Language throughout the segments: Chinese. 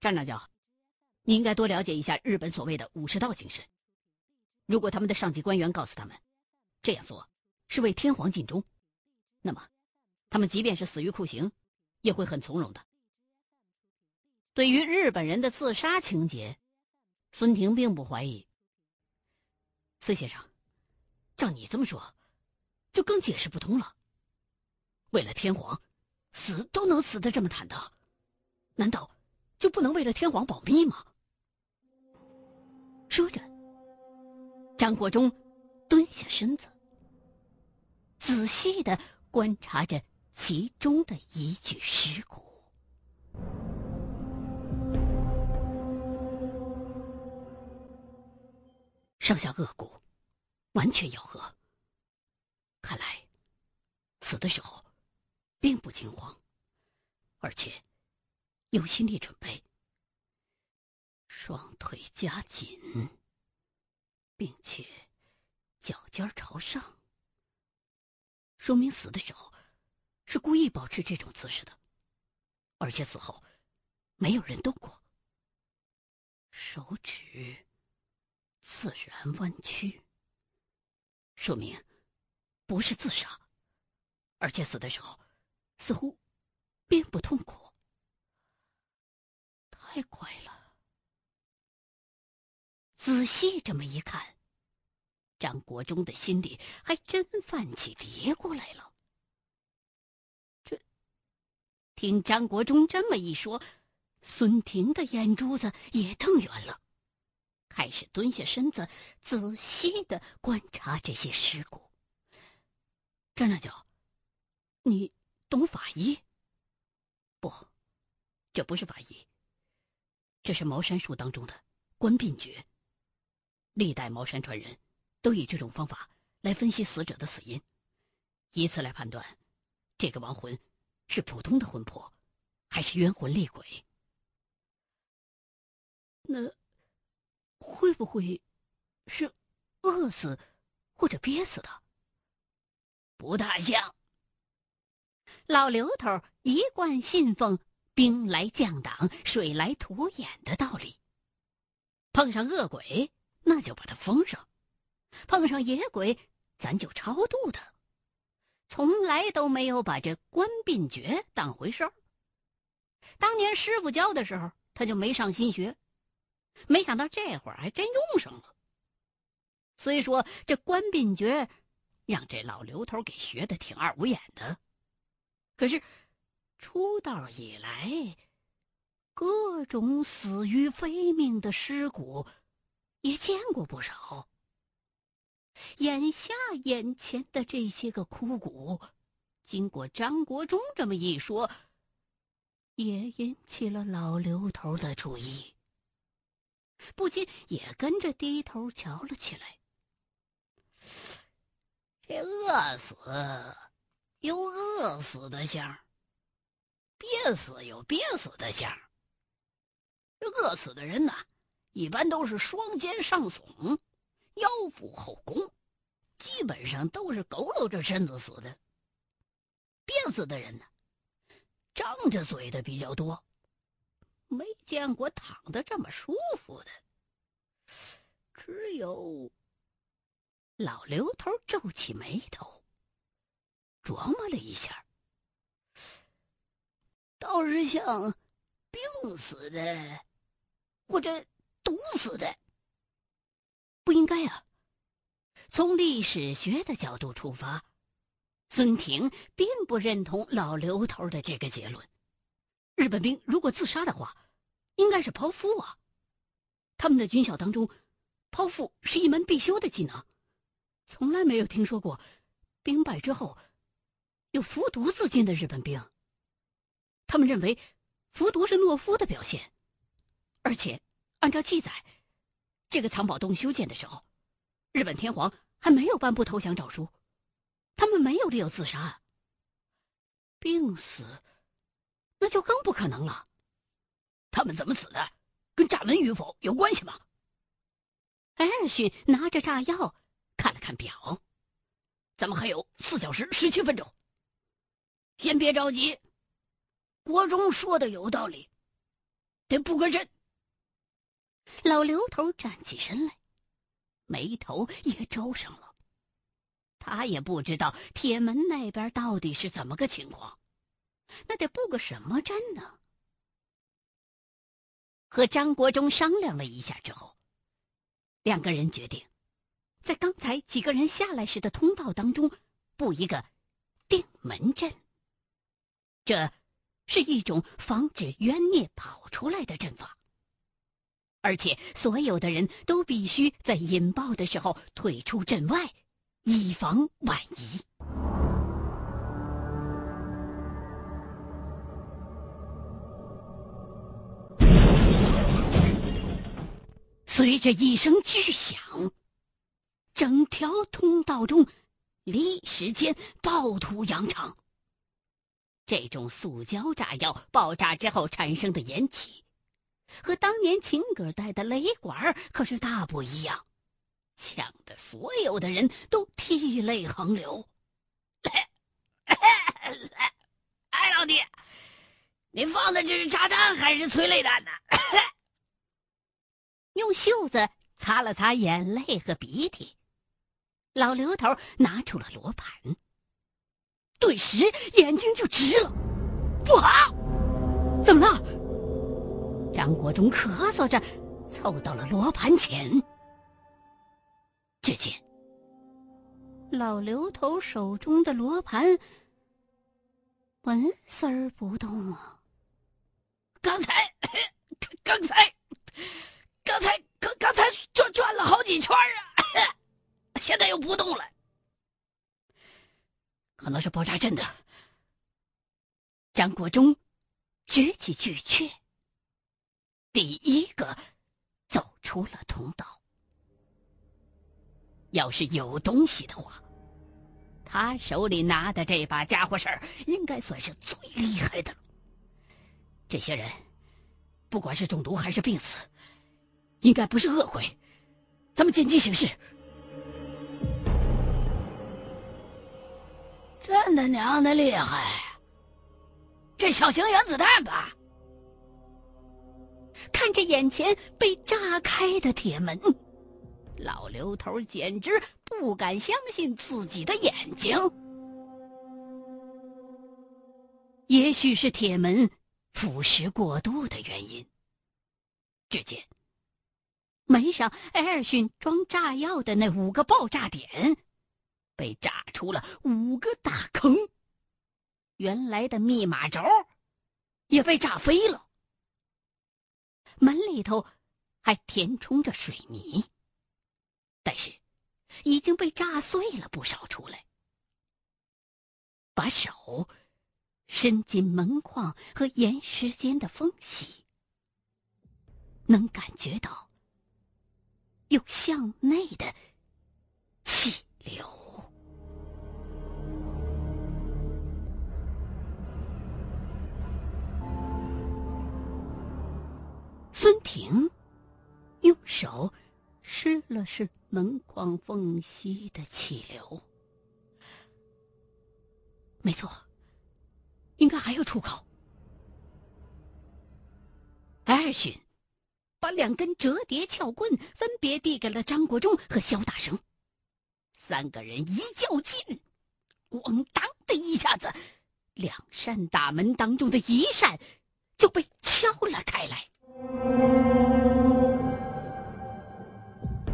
站长教，你应该多了解一下日本所谓的武士道精神。如果他们的上级官员告诉他们，这样做是为天皇尽忠，那么，他们即便是死于酷刑，也会很从容的。对于日本人的自杀情节，孙婷并不怀疑。孙先生，照你这么说，就更解释不通了。为了天皇，死都能死得这么坦荡，难道？就不能为了天皇保密吗？说着，张国忠蹲下身子，仔细的观察着其中的一具尸骨。上下颚骨完全咬合，看来死的时候并不惊慌，而且。有心理准备，双腿夹紧，并且脚尖朝上，说明死的时候是故意保持这种姿势的，而且死后没有人动过。手指自然弯曲，说明不是自杀，而且死的时候似乎并不痛苦。太快了！仔细这么一看，张国忠的心里还真泛起嘀咕来了。这听张国忠这么一说，孙婷的眼珠子也瞪圆了，开始蹲下身子，仔细的观察这些尸骨。张长角，你懂法医？不，这不是法医。这是茅山术当中的观病诀。历代茅山传人，都以这种方法来分析死者的死因，以此来判断这个亡魂是普通的魂魄，还是冤魂厉鬼。那会不会是饿死或者憋死的？不大像。老刘头一贯信奉。兵来将挡，水来土掩的道理。碰上恶鬼，那就把他封上；碰上野鬼，咱就超度他。从来都没有把这关病诀当回事儿。当年师傅教的时候，他就没上心学，没想到这会儿还真用上了。虽说这关病诀让这老刘头给学的挺二五眼的，可是。出道以来，各种死于非命的尸骨也见过不少。眼下眼前的这些个枯骨，经过张国忠这么一说，也引起了老刘头的注意，不禁也跟着低头瞧了起来。这饿死有饿死的相。憋死有憋死的相，这饿死的人呢，一般都是双肩上耸，腰腹后弓，基本上都是佝偻着身子死的。憋死的人呢，张着嘴的比较多，没见过躺的这么舒服的。只有老刘头皱起眉头，琢磨了一下。倒是像病死的，或者毒死的，不应该啊。从历史学的角度出发，孙婷并不认同老刘头的这个结论。日本兵如果自杀的话，应该是剖腹啊。他们的军校当中，剖腹是一门必修的技能，从来没有听说过兵败之后有服毒自尽的日本兵。他们认为，服毒是懦夫的表现，而且按照记载，这个藏宝洞修建的时候，日本天皇还没有颁布投降诏书，他们没有理由自杀。病死，那就更不可能了。他们怎么死的，跟炸门与否有关系吗？艾尔逊拿着炸药看了看表，咱们还有四小时十七分钟，先别着急。国中说的有道理。得布个阵。老刘头站起身来，眉头也皱上了。他也不知道铁门那边到底是怎么个情况，那得布个什么阵呢？和张国忠商量了一下之后，两个人决定，在刚才几个人下来时的通道当中布一个定门阵。这是一种防止冤孽跑出来的阵法，而且所有的人都必须在引爆的时候退出阵外，以防万一。随着一声巨响，整条通道中立时间暴徒扬长。这种塑胶炸药爆炸之后产生的烟气，和当年秦葛带的雷管可是大不一样，呛得所有的人都涕泪横流。哎，老弟，你放的这是炸弹还是催泪弹呢？用袖子擦了擦眼泪和鼻涕，老刘头拿出了罗盘，顿时眼睛就直了。不好，怎么了？张国忠咳嗽着凑到了罗盘前，只见老刘头手中的罗盘纹丝儿不动啊。刚才，刚才。刚才刚刚才转转了好几圈啊，现在又不动了，可能是爆炸阵的。张国忠举起巨阙，第一个走出了通道。要是有东西的话，他手里拿的这把家伙事儿应该算是最厉害的了。这些人，不管是中毒还是病死。应该不是恶鬼，咱们见机行事。真他娘的厉害！这小型原子弹吧？看着眼前被炸开的铁门，老刘头简直不敢相信自己的眼睛。也许是铁门腐蚀过度的原因，只见。门上艾尔逊装炸药的那五个爆炸点，被炸出了五个大坑。原来的密码轴也被炸飞了。门里头还填充着水泥，但是已经被炸碎了不少出来。把手伸进门框和岩石间的缝隙，能感觉到。有向内的气流。停用手试了试门框缝隙的气流，没错，应该还有出口。艾尔逊。把两根折叠撬棍分别递给了张国忠和肖大生，三个人一较劲，咣当的一下子，两扇大门当中的一扇就被敲了开来。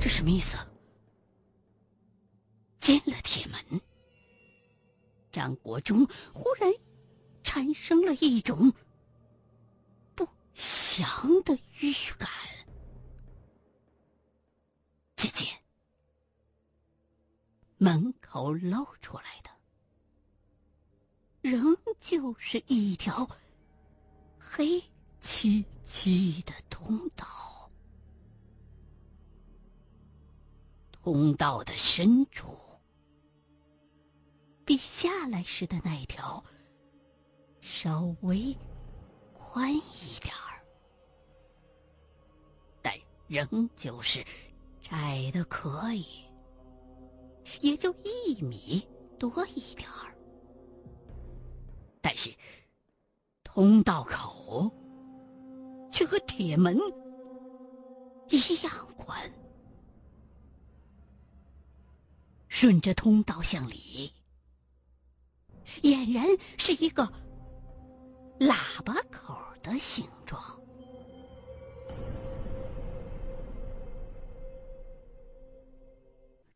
这什么意思？进了铁门，张国忠忽然产生了一种。不祥的预感。只见门口露出来的，仍旧是一条黑漆漆的通道。通道的深处，比下来时的那条稍微宽一点儿，但仍旧是窄的可以，也就一米多一点儿。但是通道口却和铁门一样宽。顺着通道向里，俨然是一个喇叭口的形状。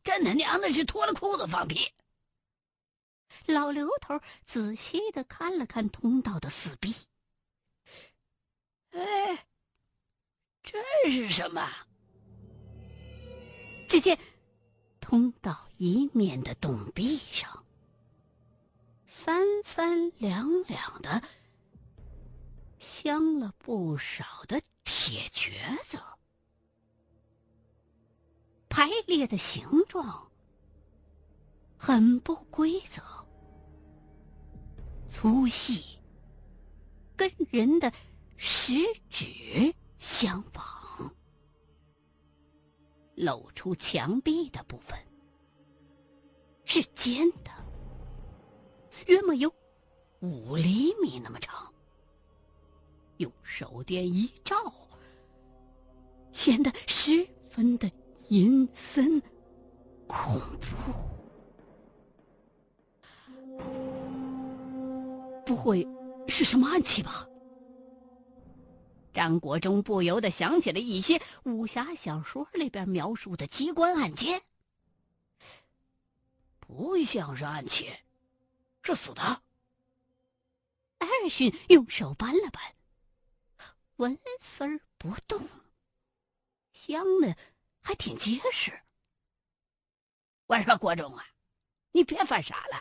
真他娘的是脱了裤子放屁！老刘头仔细的看了看通道的四壁，哎，这是什么？只见通道一面的洞壁上，三三两两的镶了不少的铁橛子。排列的形状很不规则，粗细跟人的食指相仿，露出墙壁的部分是尖的，约莫有五厘米那么长，用手电一照，显得十分的。阴森，恐怖，不会是什么暗器吧？张国忠不由得想起了一些武侠小说里边描述的机关暗箭，不像是暗器，是死的。艾尔逊用手扳了扳，纹丝儿不动，香的。还挺结实。我说国忠啊，你别犯傻了，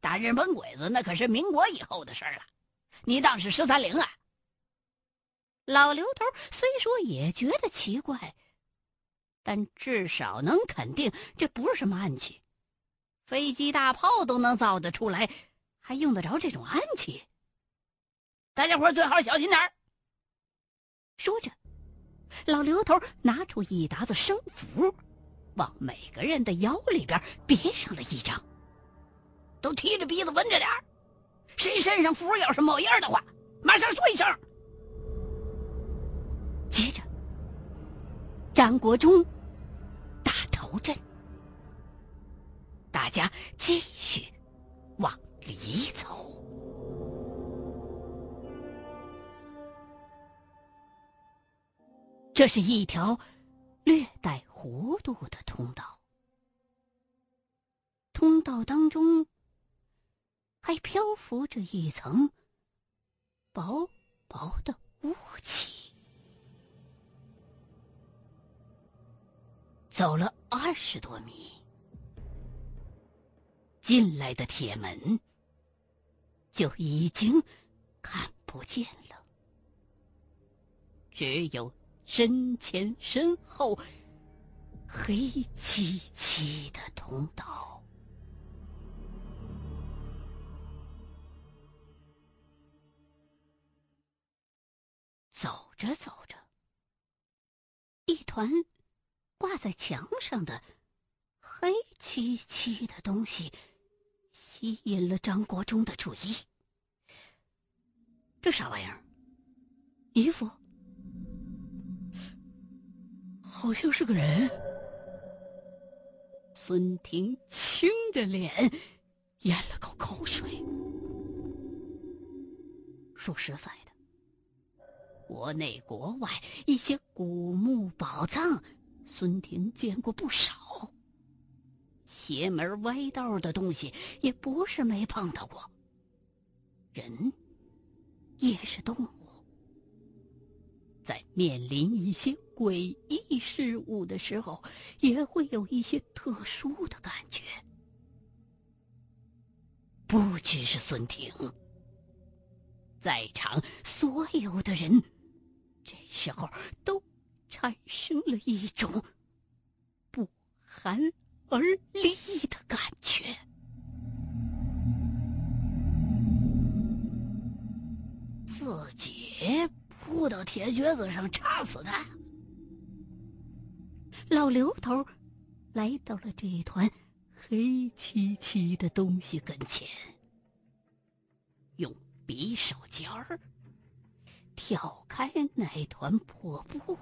打日本鬼子那可是民国以后的事了，你当是十三陵啊？老刘头虽说也觉得奇怪，但至少能肯定这不是什么暗器，飞机大炮都能造得出来，还用得着这种暗器？大家伙最好小心点儿。说着。老刘头拿出一沓子生符，往每个人的腰里边别上了一张。都提着鼻子闻着点儿，谁身上符要是冒烟的话，马上说一声。接着，张国忠打头阵，大家继续往里走。这是一条略带弧度的通道，通道当中还漂浮着一层薄薄的雾气。走了二十多米，进来的铁门就已经看不见了，只有。身前身后，黑漆漆的通道。走着走着，一团挂在墙上的黑漆漆的东西吸引了张国忠的注意。这啥玩意儿？衣服？好像是个人。孙婷青着脸，咽了口口水。说实在的，国内国外一些古墓宝藏，孙婷见过不少。邪门歪道的东西也不是没碰到过。人也是动物。在面临一些诡异事物的时候，也会有一些特殊的感觉。不只是孙婷，在场所有的人，这时候都产生了一种不寒而栗的感觉。自己。扑到铁橛子上插死他。老刘头来到了这一团黑漆漆的东西跟前，用匕首尖儿挑开那团破布，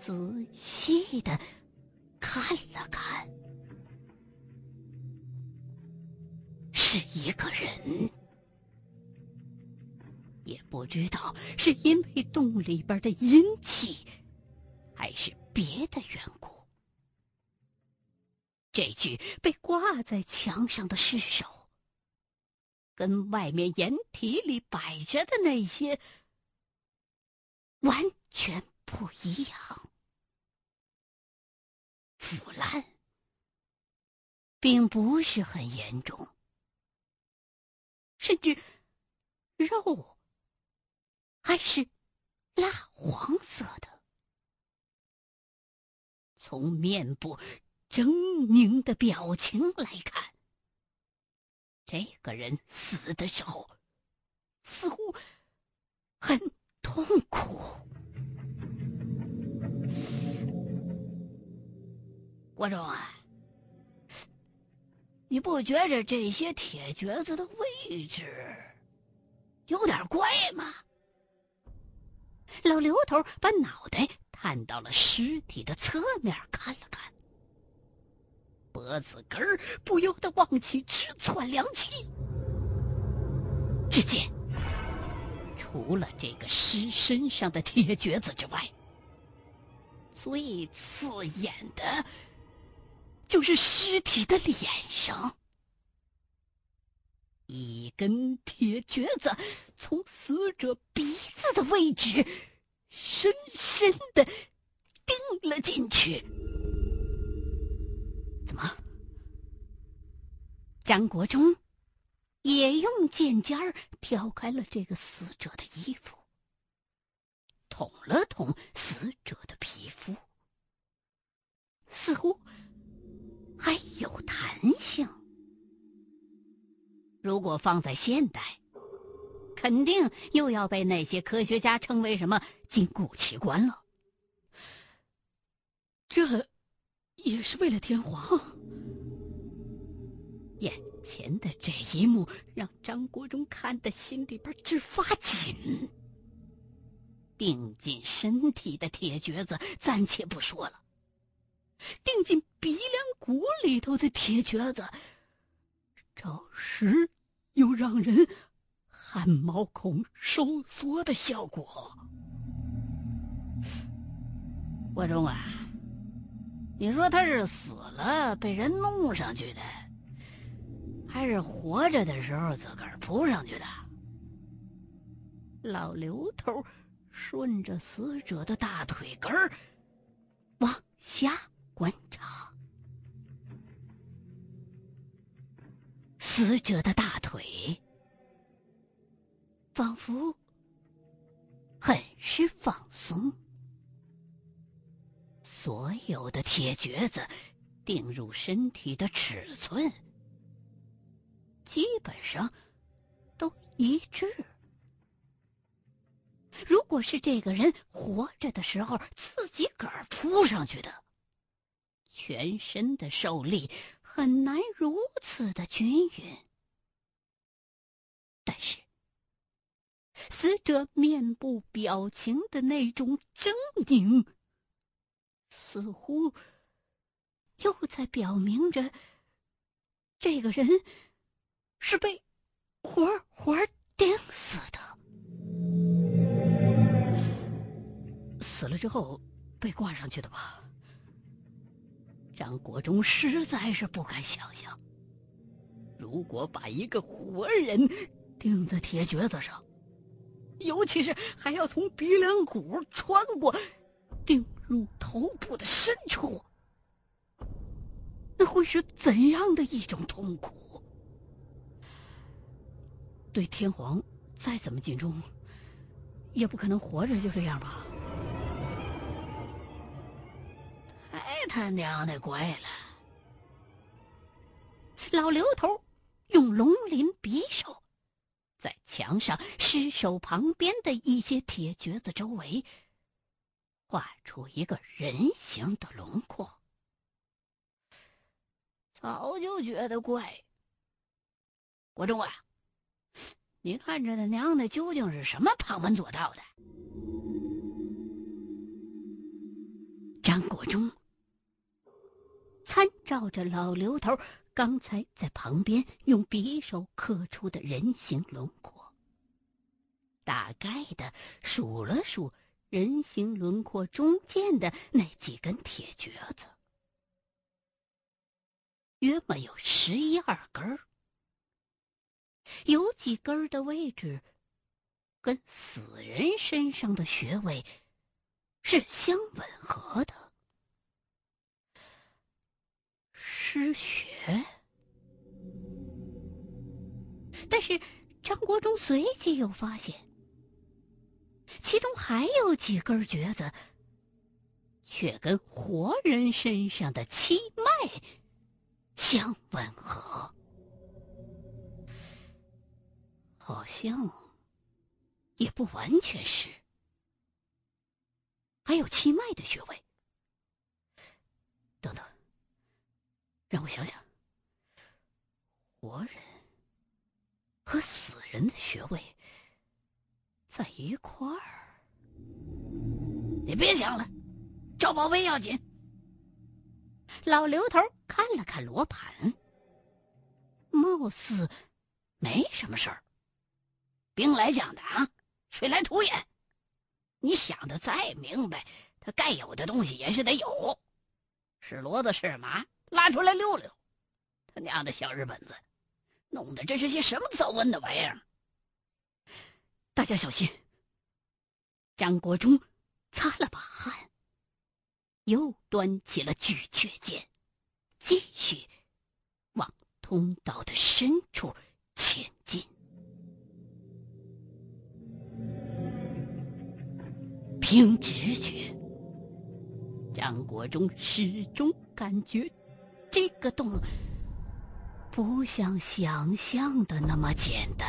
仔细的看了看，是一个人。也不知道是因为洞里边的阴气，还是别的缘故，这具被挂在墙上的尸首，跟外面掩体里摆着的那些完全不一样。腐烂并不是很严重，甚至肉。还是蜡黄色的。从面部狰狞的表情来看，这个人死的时候似乎很痛苦。国忠啊，你不觉着这些铁橛子的位置有点怪吗？老刘头把脑袋探到了尸体的侧面看了看，脖子根儿不由得往起直窜凉气。只见，除了这个尸身上的铁橛子之外，最刺眼的，就是尸体的脸上，一根铁橛子从死者鼻子的位置。深深的钉了进去。怎么？张国忠也用剑尖儿挑开了这个死者的衣服，捅了捅死者的皮肤，似乎还有弹性。如果放在现代，肯定又要被那些科学家称为什么金骨奇观了。这，也是为了天皇。眼前的这一幕让张国忠看的心里边直发紧。定紧身体的铁橛子暂且不说了，钉进鼻梁骨里头的铁橛子，着实有让人。汗毛孔收缩的效果。国忠啊，你说他是死了被人弄上去的，还是活着的时候自个儿扑上去的？老刘头顺着死者的大腿根儿往下观察，死者的大腿。仿佛很是放松，所有的铁橛子钉入身体的尺寸基本上都一致。如果是这个人活着的时候自己个儿扑上去的，全身的受力很难如此的均匀。但是。死者面部表情的那种狰狞，似乎又在表明着，这个人是被活活钉死的。死了之后被挂上去的吧？张国忠实在是不敢想象，如果把一个活人钉在铁橛子上。尤其是还要从鼻梁骨穿过，钉入头部的深处，那会是怎样的一种痛苦？对天皇再怎么尽忠，也不可能活着就这样吧？太他娘的怪了！老刘头用龙鳞匕首。在墙上尸首旁边的一些铁橛子周围，画出一个人形的轮廓。早就觉得怪。国忠啊，你看着他娘的究竟是什么旁门左道的？张国忠参照着老刘头刚才在旁边用匕首刻出的人形轮廓，大概的数了数人形轮廓中间的那几根铁橛子，约莫有十一二根。有几根的位置，跟死人身上的穴位是相吻合的，失血。但是张国忠随即又发现，其中还有几根橛子，却跟活人身上的七脉相吻合。好像也不完全是，还有七脉的穴位。让我想想，活人和死人的穴位在一块儿。你别想了，找宝贝要紧。老刘头看了看罗盘，貌似没什么事儿。兵来将挡，水来土掩。你想的再明白，他该有的东西也是得有。是骡子是马，拉出来溜溜。他娘的小日本子，弄的这是些什么糟温的玩意儿？大家小心！张国忠擦了把汗，又端起了咀嚼剑，继续往通道的深处前进。凭直觉，张国忠始终感觉这个洞不像想象的那么简单。